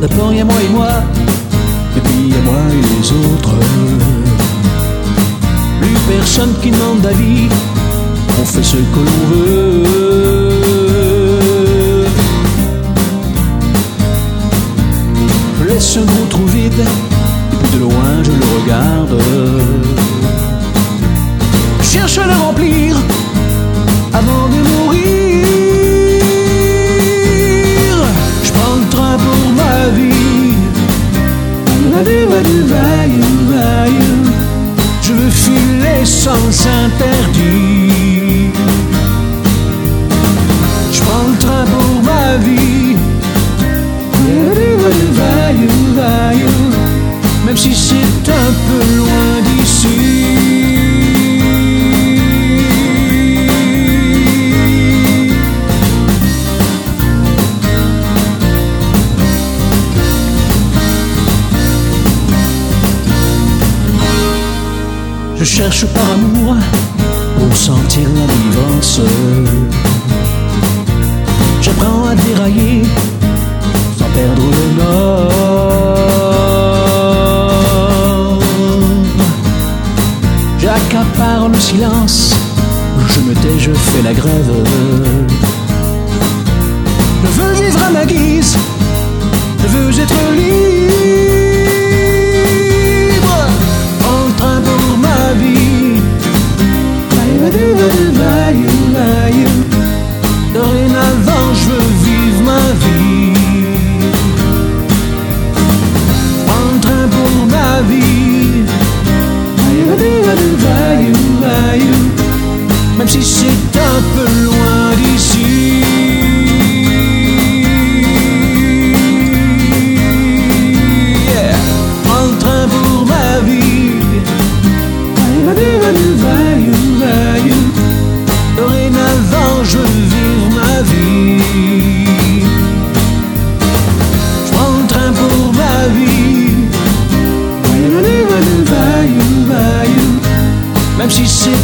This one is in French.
D'abord, y a moi et moi, et puis y a moi et les autres. Plus personne qui demande d'avis, on fait ce que l'on veut. Laisse un gros trou vide, de loin je le regarde. Cherche à le remplir Je veux filer sans interdit. Je cherche par amour pour sentir la vivance. J'apprends à dérailler sans perdre le nord. J'accapare le silence, je me tais, je fais la grève. Je veux vivre à ma guise, si c'est un peu loin d'ici. Yeah. En train pour ma vie. Dorénavant, je ma vie. Je le train pour ma vie. Même si c'est